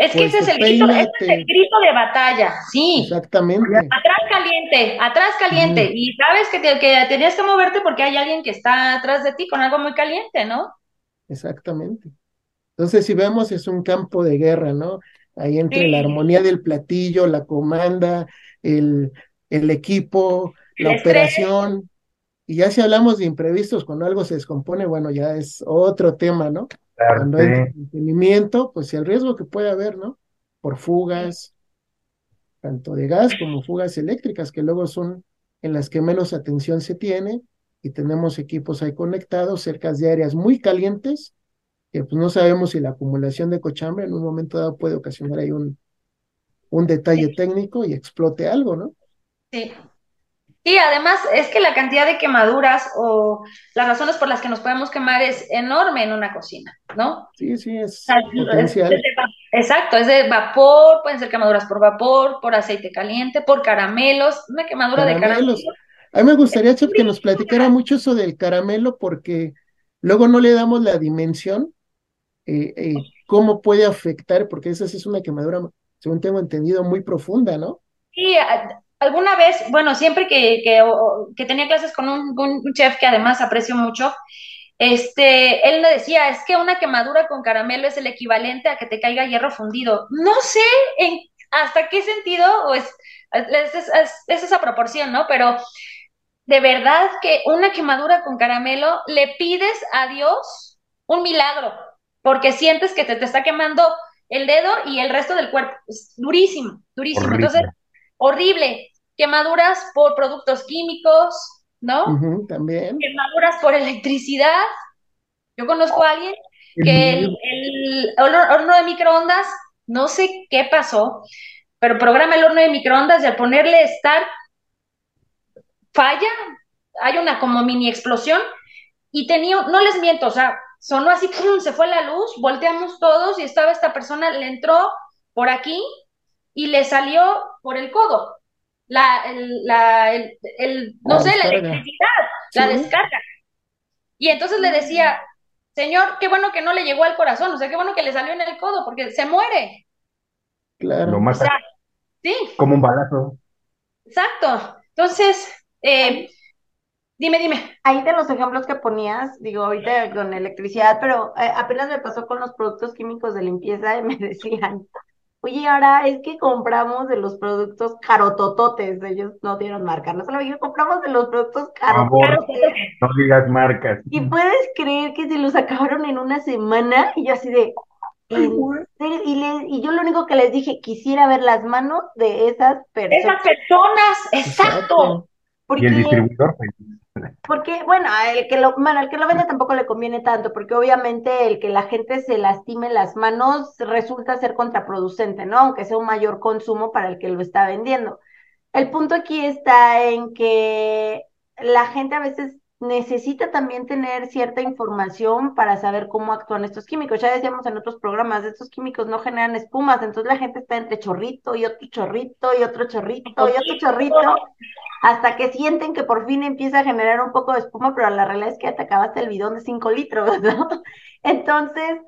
[SPEAKER 4] Es que
[SPEAKER 5] Pues
[SPEAKER 4] ese es el grito, ese es el grito de batalla, sí.
[SPEAKER 5] exactamente.
[SPEAKER 4] Atrás caliente, atrás caliente. Y sabes que, te- que tenías que moverte porque hay alguien que está atrás de ti con algo muy caliente, ¿no?
[SPEAKER 5] Exactamente. Entonces, si vemos, es un campo de guerra, ¿no? Ahí entre la armonía del platillo, la comanda, el, el equipo, la
[SPEAKER 4] estrés.
[SPEAKER 5] operación. Y ya si hablamos de imprevistos, cuando algo se descompone, bueno, ya es otro tema, ¿no? Cuando hay mantenimiento, pues el riesgo que puede haber, ¿no? Por fugas, tanto de gas como fugas eléctricas, que luego son en las que menos atención se tiene, y tenemos equipos ahí conectados, cercas de áreas muy calientes, que pues no sabemos si la acumulación de cochambre en un momento dado puede ocasionar ahí un, un detalle técnico y explote algo, ¿no?
[SPEAKER 4] Sí. Y además es que la cantidad de quemaduras o las razones por las que nos podemos quemar es enorme en una cocina, ¿no?
[SPEAKER 5] Sí, sí, es potencial.
[SPEAKER 4] es de va- exacto, es de vapor, pueden ser quemaduras por vapor, por aceite caliente, por caramelos, una quemadura de
[SPEAKER 5] Caramelos.
[SPEAKER 4] caramelo.
[SPEAKER 5] A mí me gustaría, Chef, que nos platicara mucho eso del caramelo, porque luego no le damos la dimensión, eh, eh, cómo puede afectar, porque esa sí es una quemadura, según tengo entendido, muy profunda, ¿no?
[SPEAKER 4] A- alguna vez, bueno, siempre que, que, que tenía clases con un, chef que además aprecio mucho, este, él me decía, es que una quemadura con caramelo es el equivalente a que te caiga hierro fundido. No sé en hasta qué sentido o es, es, es- es- es esa proporción, ¿no? Pero de verdad que una quemadura con caramelo le pides a Dios un milagro, porque sientes que te, te está quemando el dedo y el resto del cuerpo. Es durísimo, durísimo.
[SPEAKER 6] Horrible.
[SPEAKER 4] Entonces, horrible. Quemaduras por productos químicos, ¿no?
[SPEAKER 5] También.
[SPEAKER 4] Quemaduras por electricidad. Yo conozco a alguien que el, horno de microondas, no sé qué pasó, pero programa el horno de microondas y al ponerle start, falla, hay una como mini explosión y tenía, no les miento, o sea, sonó así, ¡pum! se fue la luz, volteamos todos y estaba esta persona, le entró por aquí y le salió por el codo. La, el, la, el, el no
[SPEAKER 5] La
[SPEAKER 4] sé, la
[SPEAKER 5] descarga.
[SPEAKER 4] electricidad, la descarga. Y entonces le decía, señor, qué bueno que no le llegó al corazón, o sea, qué bueno que le salió en el codo, porque se muere.
[SPEAKER 5] Claro.
[SPEAKER 6] Lo
[SPEAKER 4] O sea, sí,
[SPEAKER 6] como un balazo.
[SPEAKER 4] exacto. Entonces, eh, Dime, dime.
[SPEAKER 3] Ahí de los ejemplos que ponías, digo, ahorita con electricidad, pero eh, apenas me pasó con los productos químicos de limpieza y me decían, oye, ahora es que compramos de los productos carotototes, ellos no dieron marca, no solo que compramos de los productos carotototes.
[SPEAKER 6] No digas marcas.
[SPEAKER 3] Y puedes creer que se los acabaron en una semana y yo así de, y, y, yo lo único que les dije, quisiera ver las manos de esas personas.
[SPEAKER 4] Esas personas, exacto.
[SPEAKER 6] y el distribuidor.
[SPEAKER 3] Porque, bueno, el que lo, bueno, el que lo vende tampoco le conviene tanto, porque obviamente el que la gente se lastime las manos resulta ser contraproducente, ¿no? Aunque sea un mayor consumo para el que lo está vendiendo. El punto aquí está en que la gente a veces necesita también tener cierta información para saber cómo actúan estos químicos. Ya decíamos en otros programas, estos químicos no generan espumas, entonces la gente está entre chorrito y otro chorrito y otro chorrito y otro chorrito, hasta que sienten que por fin empieza a generar un poco de espuma, pero la realidad es que te acabaste el bidón de 5 litros, ¿no? Entonces,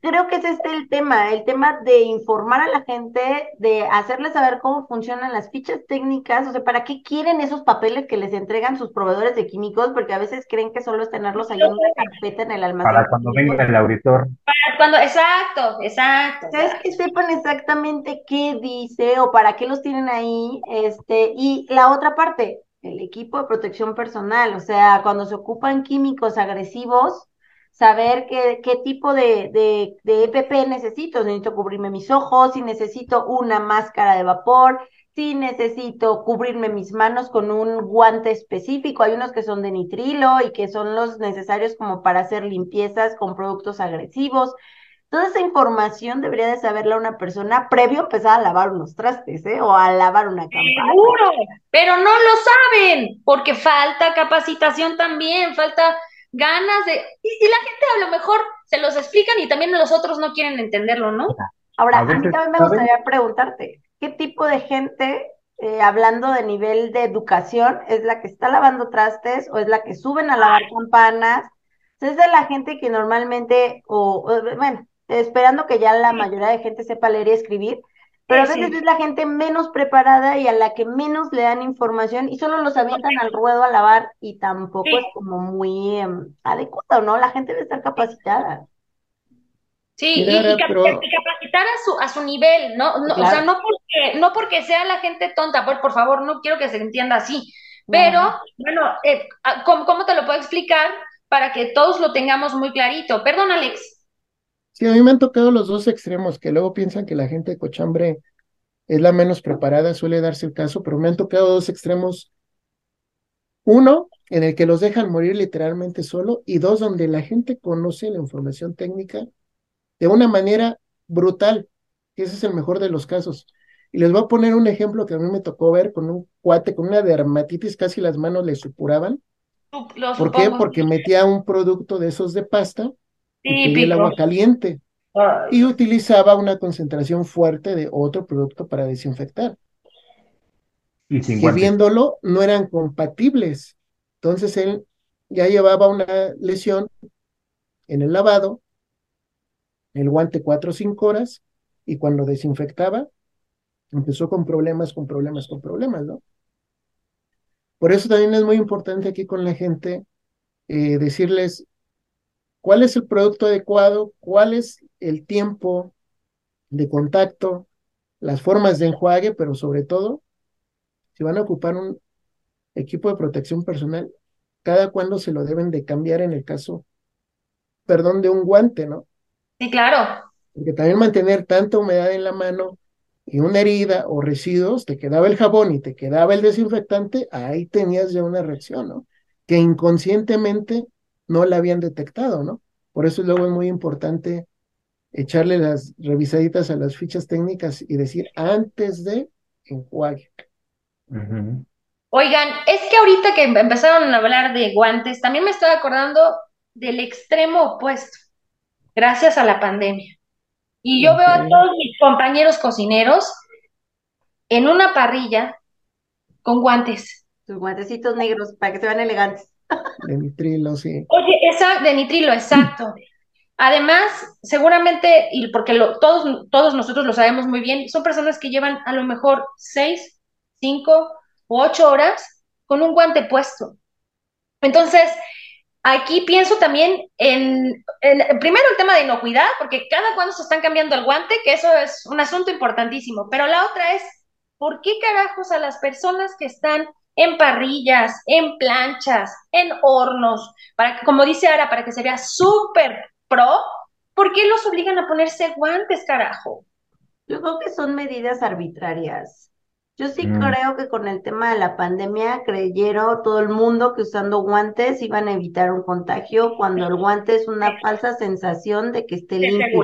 [SPEAKER 3] creo que es este el tema, el tema de informar a la gente, de hacerles saber cómo funcionan las fichas técnicas, o sea, para qué quieren esos papeles que les entregan sus proveedores de químicos, porque a veces creen que solo es tenerlos ahí en una carpeta en el almacén.
[SPEAKER 6] Para cuando venga el auditor.
[SPEAKER 4] Para cuando, exacto, exacto.
[SPEAKER 3] ¿Sabes que sepan exactamente qué dice o para qué los tienen ahí? Este, y la otra parte, el equipo de protección personal, o sea, cuando se ocupan químicos agresivos, saber qué, qué tipo de, de, de EPP necesito, si necesito cubrirme mis ojos, si necesito una máscara de vapor, si necesito cubrirme mis manos con un guante específico. Hay unos que son de nitrilo y que son los necesarios como para hacer limpiezas con productos agresivos. Toda esa información debería de saberla una persona previo a empezar a lavar unos trastes, ¿eh? O a lavar una campana.
[SPEAKER 4] Seguro, pero no lo saben, porque falta capacitación también, falta ganas de... Y, la gente a lo mejor se los explican y también los otros no quieren entenderlo, ¿no?
[SPEAKER 3] Ahora, a, mí también me gustaría preguntarte, ¿qué tipo de gente, eh, hablando de nivel de educación, es la que está lavando trastes o es la que suben a lavar campanas? Es de la gente que normalmente, o bueno, esperando que ya la mayoría de gente sepa leer y escribir, pero a veces es la gente menos preparada y a la que menos le dan información y solo los avientan al ruedo a lavar y tampoco es como muy em, adecuado, ¿no? La gente debe estar capacitada.
[SPEAKER 4] Sí, y, capacitar a su, a su nivel, ¿no? O sea, no porque, no porque sea la gente tonta, por, por favor, no quiero que se entienda así, pero, bueno, eh, ah, ¿cómo, ¿cómo te lo puedo explicar para que todos lo tengamos muy clarito? Perdón, Alex.
[SPEAKER 5] Sí, a mí me han tocado los dos extremos, que luego piensan que la gente de cochambre es la menos preparada, suele darse el caso, pero me han tocado dos extremos. Uno, en el que los dejan morir literalmente solo, y dos, donde la gente conoce la información técnica de una manera brutal, que ese es el mejor de los casos. Y les voy a poner un ejemplo que a mí me tocó ver con un cuate con una dermatitis, casi las manos le supuraban. ¿Por qué? Porque metía un producto de esos de pasta y el agua caliente y utilizaba una concentración fuerte de otro producto para desinfectar. Y que viéndolo no eran compatibles. Entonces él ya llevaba una lesión en el lavado, el guante cuatro o cinco horas, y cuando desinfectaba, empezó con problemas, con problemas, con problemas, ¿no? Por eso también es muy importante aquí con la gente eh, decirles, cuál es el producto adecuado, cuál es el tiempo de contacto, las formas de enjuague, pero sobre todo, si van a ocupar un equipo de protección personal, cada cuándo se lo deben de cambiar en el caso, perdón, de un guante, ¿no?
[SPEAKER 4] Sí, claro.
[SPEAKER 5] Porque también mantener tanta humedad en la mano y una herida o residuos, te quedaba el jabón y te quedaba el desinfectante, ahí tenías ya una reacción, ¿no? Que inconscientemente no la habían detectado, ¿no? Por eso luego es muy importante echarle las revisaditas a las fichas técnicas y decir antes de enjuague.
[SPEAKER 4] Oigan, es que ahorita que empezaron a hablar de guantes, también me estoy acordando del extremo opuesto, gracias a la pandemia. Y yo veo a todos mis compañeros cocineros en una parrilla con guantes.
[SPEAKER 3] Sus guantecitos negros para que se vean elegantes.
[SPEAKER 5] De nitrilo, sí.
[SPEAKER 4] Oye, esa de nitrilo, exacto. Además, seguramente, y porque todos, todos nosotros lo sabemos muy bien, son personas que llevan a lo mejor seis, cinco o ocho horas con un guante puesto. Entonces, aquí pienso también en, en, primero el tema de inocuidad, porque cada cuando se están cambiando el guante, que eso es un asunto importantísimo, pero la otra es, ¿por qué carajos a las personas que están en parrillas, en planchas, en hornos, para que, como dice Ara, para que se vea súper pro, ¿por qué los obligan a ponerse guantes, carajo?
[SPEAKER 3] Yo creo que son medidas arbitrarias. Yo sí mm. creo que con el tema de la pandemia creyeron todo el mundo que usando guantes iban a evitar un contagio cuando el guante es una falsa sensación de que esté limpio.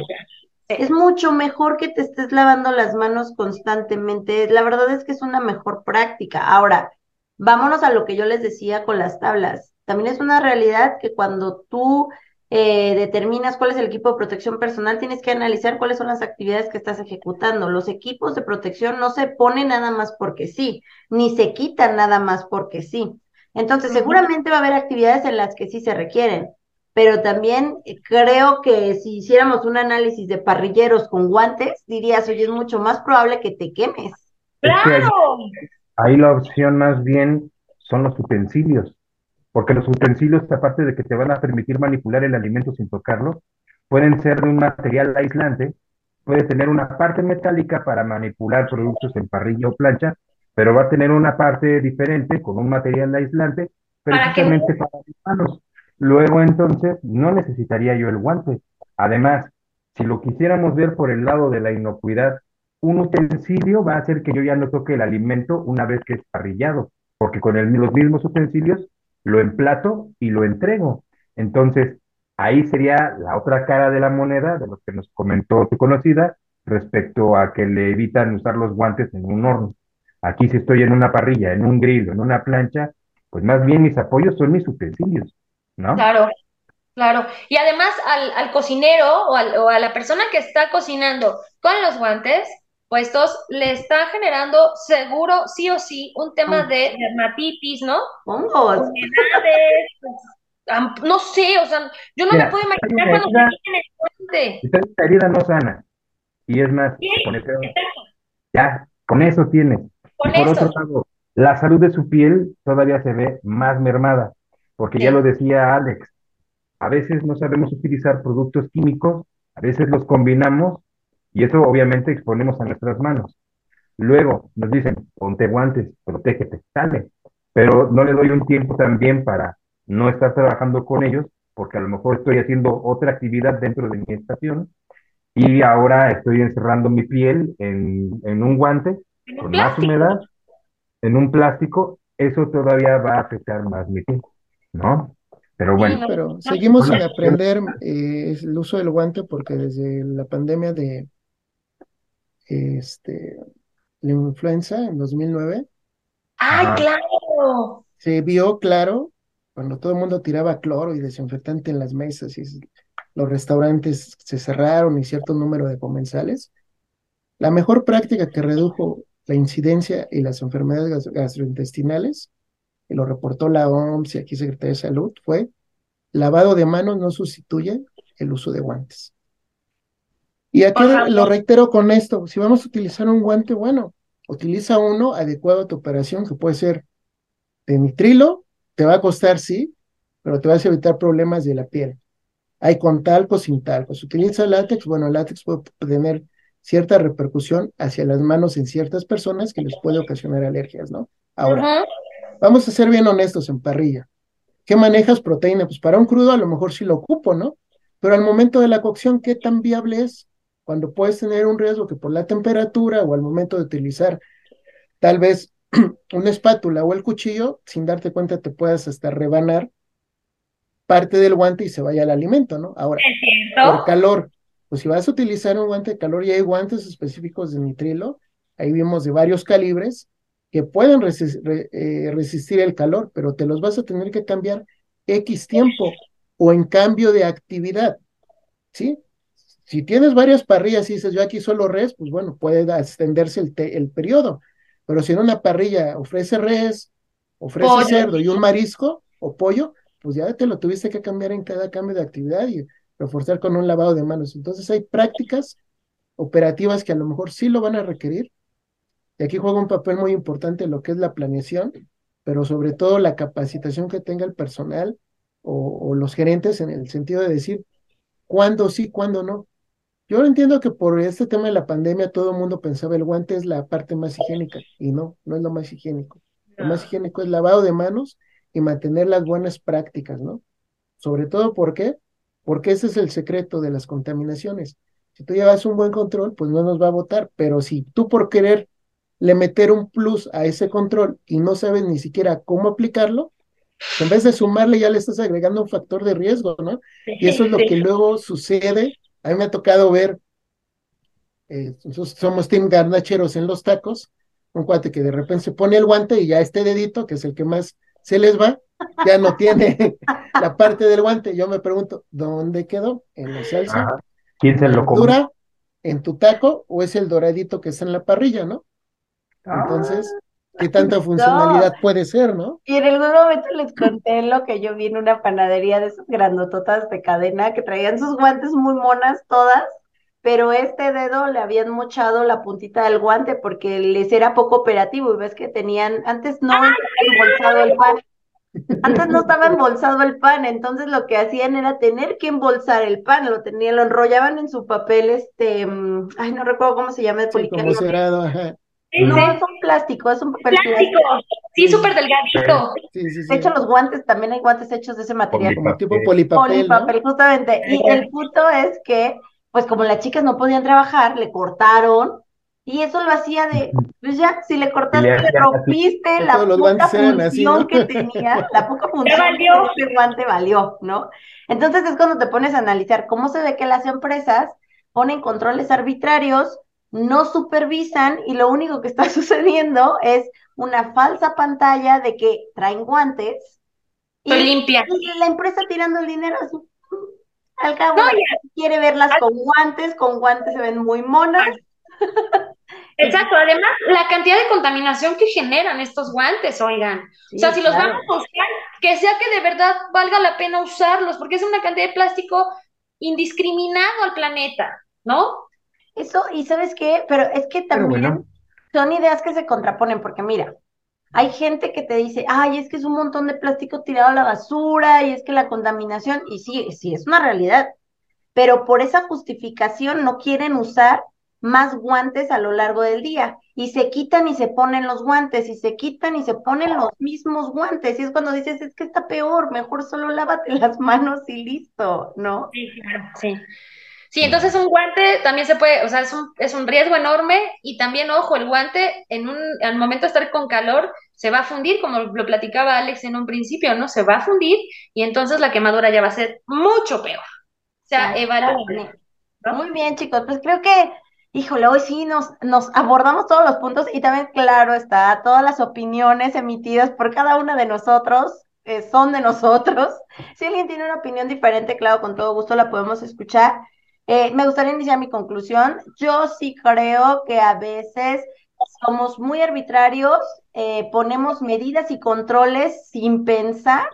[SPEAKER 3] Es mucho mejor que te estés lavando las manos constantemente. La verdad es que es una mejor práctica. Ahora, vámonos a lo que yo les decía con las tablas. También es una realidad que cuando tú eh, determinas cuál es el equipo de protección personal, tienes que analizar cuáles son las actividades que estás ejecutando. Los equipos de protección no se ponen nada más porque sí, ni se quitan nada más porque sí. Entonces, seguramente va a haber actividades en las que sí se requieren, pero también eh, creo que si hiciéramos un análisis de parrilleros con guantes, dirías, oye, es mucho más probable que te quemes.
[SPEAKER 4] ¡Claro!
[SPEAKER 6] Ahí la opción más bien son los utensilios, porque los utensilios, aparte de que te van a permitir manipular el alimento sin tocarlo, pueden ser de un material aislante, puede tener una parte metálica para manipular productos en parrilla o plancha, pero va a tener una parte diferente con un material aislante, precisamente para, para mis manos. Luego entonces no necesitaría yo el guante. Además, si lo quisiéramos ver por el lado de la inocuidad, un utensilio va a hacer que yo ya no toque el alimento una vez que es parrillado, porque con los mismos utensilios lo emplato y lo entrego. Entonces, ahí sería la otra cara de la moneda de lo que nos comentó tu conocida respecto a que le evitan usar los guantes en un horno. Aquí si estoy en una parrilla, en un grill, en una plancha, pues más bien mis apoyos son mis utensilios, ¿no?
[SPEAKER 4] Claro, claro. Y además al, cocinero o, o a la persona que está cocinando con los guantes, puestos, le está generando seguro, sí o sí, un tema de dermatitis, ¿no?
[SPEAKER 3] Hongos.
[SPEAKER 4] Pues, no sé, o sea, yo no me puedo imaginar cuando se tiene el
[SPEAKER 6] puente. Esta herida no sana. Y es más, con eso, ya, con eso tiene. por otro lado, la salud de su piel todavía se ve más mermada, porque ya lo decía Alex, a veces no sabemos utilizar productos químicos, a veces los combinamos y eso obviamente exponemos a nuestras manos. Luego nos dicen, ponte guantes, protégete, sale. Pero no le doy un tiempo también para no estar trabajando con ellos, porque a lo mejor estoy haciendo otra actividad dentro de mi estación y ahora estoy encerrando mi piel en, un guante con más humedad, en un plástico, eso todavía va a afectar más mi piel, ¿no? Pero bueno.
[SPEAKER 5] Pero seguimos sin aprender eh, el uso del guante porque desde la pandemia de este, la influenza en 2009.
[SPEAKER 4] ¡Ay, claro!
[SPEAKER 5] Se vio claro cuando todo el mundo tiraba cloro y desinfectante en las mesas y los restaurantes se cerraron y cierto número de comensales. La mejor práctica que redujo la incidencia y las enfermedades gastrointestinales, y lo reportó la OMS y aquí Secretaría de Salud, fue lavado de manos no sustituye el uso de guantes. Y aquí lo reitero con esto, si vamos a utilizar un guante, bueno, utiliza uno adecuado a tu operación, que puede ser de nitrilo, te va a costar, sí, pero te vas a evitar problemas de la piel. Hay con talco, sin talco. Si utiliza látex, bueno, látex puede tener cierta repercusión hacia las manos en ciertas personas que les puede ocasionar alergias, ¿no? Ahora, vamos a ser bien honestos en parrilla. ¿Qué manejas proteína? Pues para un crudo a lo mejor sí lo ocupo, ¿no? Pero al momento de la cocción, ¿qué tan viable es? Cuando puedes tener un riesgo que por la temperatura o al momento de utilizar tal vez una espátula o el cuchillo, sin darte cuenta te puedas hasta rebanar parte del guante y se vaya al alimento, ¿no? Ahora, por calor, pues si vas a utilizar un guante de calor y hay guantes específicos de nitrilo, ahí vimos de varios calibres que pueden eh, resistir el calor, pero te los vas a tener que cambiar X tiempo o en cambio de actividad, ¿sí? Si tienes varias parrillas y dices, yo aquí solo res, pues bueno, puede extenderse el, el periodo. Pero si en una parrilla ofrece res, ofrece cerdo y un marisco o pollo, pues ya te lo tuviste que cambiar en cada cambio de actividad y reforzar con un lavado de manos. Entonces hay prácticas operativas que a lo mejor sí lo van a requerir. Y aquí juega un papel muy importante lo que es la planeación pero sobre todo la capacitación que tenga el personal o, o los gerentes en el sentido de decir cuándo sí, cuándo no. Yo entiendo que por este tema de la pandemia todo el mundo pensaba el guante es la parte más higiénica y no, no es lo más higiénico. Lo más higiénico es lavado de manos y mantener las buenas prácticas, ¿no? Sobre todo, ¿por qué? Porque ese es el secreto de las contaminaciones. Si tú llevas un buen control, pues no nos va a votar, pero si tú por querer le meter un plus a ese control y no sabes ni siquiera cómo aplicarlo, en vez de sumarle ya le estás agregando un factor de riesgo, ¿no? Y eso es lo que luego sucede. A mí me ha tocado ver, eh, somos team garnacheros en los tacos, un cuate que de repente se pone el guante y ya este dedito, que es el que más se les va, ya no tiene la parte del guante. Yo me pregunto, ¿dónde quedó? ¿En la salsa?
[SPEAKER 6] ¿Quién se lo
[SPEAKER 5] ¿Dura en tu taco o es el doradito que está en la parrilla, no? Entonces, ¿qué tanta funcionalidad puede ser, no?
[SPEAKER 3] Y en algún momento les conté lo que yo vi en una panadería de esas grandototas de cadena que traían sus guantes muy monas todas pero este dedo le habían mochado la puntita del guante porque les era poco operativo y ves que tenían, antes no estaba embolsado el pan, antes no estaba embolsado el pan, entonces lo que hacían era tener que embolsar el pan, lo tenían, lo enrollaban en su papel, este, mm, ay, no recuerdo cómo se llama el
[SPEAKER 5] sí, como cerrado, ajá.
[SPEAKER 3] No, es un plástico, es un papel
[SPEAKER 4] plástico. Sí, súper delgadito.
[SPEAKER 3] Sí, sí, de hecho, los guantes, también hay guantes hechos de ese material.
[SPEAKER 5] Como tipo polipapel.
[SPEAKER 3] Polipapel, justamente. Y el punto es que pues como las chicas no podían trabajar, le cortaron y eso lo hacía de, pues ya, si le cortaste, le rompiste la poca función que tenía, la poca función
[SPEAKER 4] valió.
[SPEAKER 3] que ese guante valió, ¿no? Entonces es cuando te pones a analizar cómo se ve que las empresas ponen controles arbitrarios, no supervisan y lo único que está sucediendo es una falsa pantalla de que traen guantes.
[SPEAKER 4] Y, limpia.
[SPEAKER 3] y la empresa tirando el dinero así, al cabo, quiere verlas con guantes, con guantes se ven muy monas.
[SPEAKER 4] Exacto, además la cantidad de contaminación que generan estos guantes, oigan. o sea, si los vamos a usar, que sea que de verdad valga la pena usarlos, porque es una cantidad de plástico indiscriminado al planeta, ¿no?
[SPEAKER 3] Eso, y sabes qué, pero es que también son ideas que se contraponen, porque mira, hay gente que te dice, ay, es que es un montón de plástico tirado a la basura y es que la contaminación, y sí, sí, es una realidad, pero por esa justificación no quieren usar más guantes a lo largo del día y se quitan y se ponen los guantes y se quitan y se ponen los mismos guantes y es cuando dices, es que está peor, mejor solo lávate las manos y listo, ¿no?
[SPEAKER 4] Sí, claro, sí. Sí, entonces un guante también se puede, o sea, es un, es un riesgo enorme y también, ojo, el guante en un, al momento de estar con calor se va a fundir, como lo platicaba Alex en un principio, ¿no? Se va a fundir y entonces la quemadura ya va a ser mucho peor. O sea, evalúen.
[SPEAKER 3] Muy bien, chicos, pues creo que, híjole, hoy sí nos, nos abordamos todos los puntos y también, claro, está, todas las opiniones emitidas por cada uno de nosotros eh, son de nosotros. Si alguien tiene una opinión diferente, claro, con todo gusto la podemos escuchar. Eh, me gustaría iniciar mi conclusión. Yo sí creo que a veces somos muy arbitrarios, eh, ponemos medidas y controles sin pensar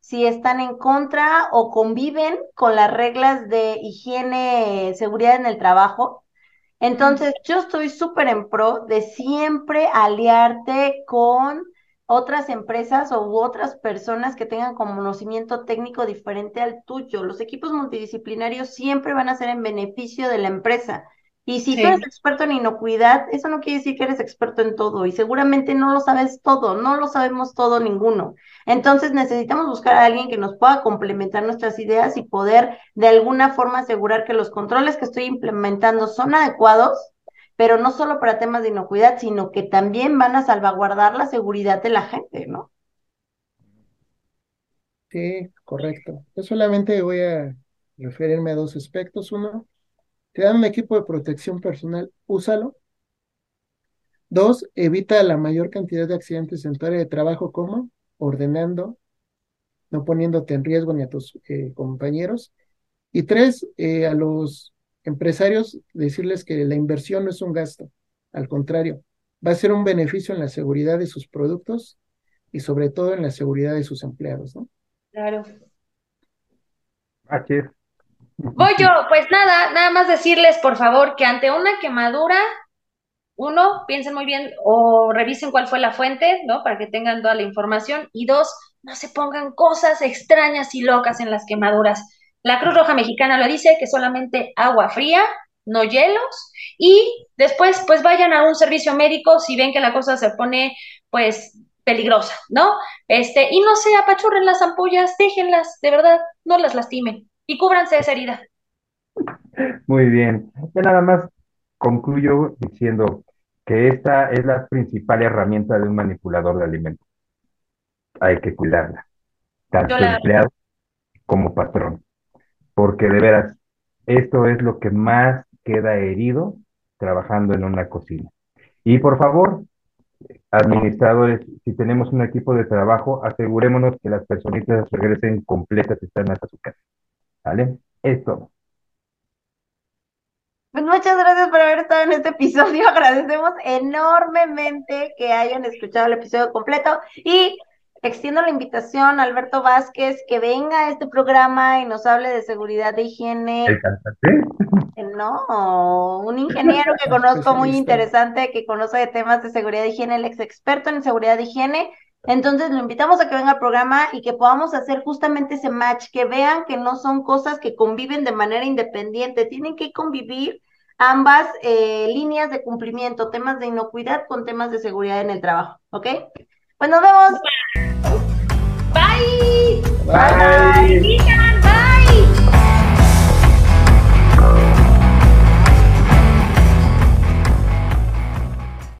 [SPEAKER 3] si están en contra o conviven con las reglas de higiene, seguridad en el trabajo. Entonces, yo estoy súper en pro de siempre aliarte con otras empresas u otras personas que tengan conocimiento técnico diferente al tuyo. Los equipos multidisciplinarios siempre van a ser en beneficio de la empresa. Y si tú eres experto en inocuidad, eso no quiere decir que eres experto en todo y seguramente no lo sabes todo, no lo sabemos todo ninguno. Entonces necesitamos buscar a alguien que nos pueda complementar nuestras ideas y poder de alguna forma asegurar que los controles que estoy implementando son adecuados pero no solo para temas de inocuidad, sino que también van a salvaguardar la seguridad de la gente, ¿no?
[SPEAKER 5] Sí, correcto. Yo solamente voy a referirme a dos aspectos. Uno, te dan un equipo de protección personal, úsalo. Dos, evita la mayor cantidad de accidentes en tu área de trabajo, como ordenando, no poniéndote en riesgo ni a tus eh, compañeros. Y tres, eh, a los empresarios decirles que la inversión no es un gasto, al contrario, va a ser un beneficio en la seguridad de sus productos y sobre todo en la seguridad de sus empleados, ¿no?
[SPEAKER 4] Claro.
[SPEAKER 6] Aquí
[SPEAKER 4] Voy yo, pues nada, nada más decirles por favor que ante una quemadura uno, piensen muy bien o revisen cuál fue la fuente, ¿no? Para que tengan toda la información. Y dos, no se pongan cosas extrañas y locas en las quemaduras. La Cruz Roja Mexicana lo dice, que solamente agua fría, no hielos, y después pues vayan a un servicio médico si ven que la cosa se pone pues peligrosa, ¿no? Este, y no se apachurren las ampollas, déjenlas, de verdad, no las lastimen y cúbranse esa herida.
[SPEAKER 6] Muy bien. Ya nada más concluyo diciendo que esta es la principal herramienta de un manipulador de alimentos. Hay que cuidarla, tanto empleado como patrón, porque de veras, esto es lo que más queda herido trabajando en una cocina. Y por favor, administradores, si tenemos un equipo de trabajo, asegurémonos que las personitas regresen completas y están hasta su casa. ¿Vale? Es todo.
[SPEAKER 3] Pues muchas gracias por haber estado en este episodio. Agradecemos enormemente que hayan escuchado el episodio completo y extiendo la invitación a Alberto Vázquez que venga a este programa y nos hable de seguridad de higiene.
[SPEAKER 6] ¿El cantante?
[SPEAKER 3] No, un ingeniero que conozco muy interesante, que conoce de temas de seguridad de higiene, el ex experto en seguridad de higiene. Entonces lo invitamos a que venga al programa y que podamos hacer justamente ese match, que vean que no son cosas que conviven de manera independiente, tienen que convivir ambas eh, líneas de cumplimiento, temas de inocuidad con temas de seguridad en el trabajo, ¿ok? Pues nos vemos.
[SPEAKER 4] Bye.
[SPEAKER 6] Bye.
[SPEAKER 4] Bye.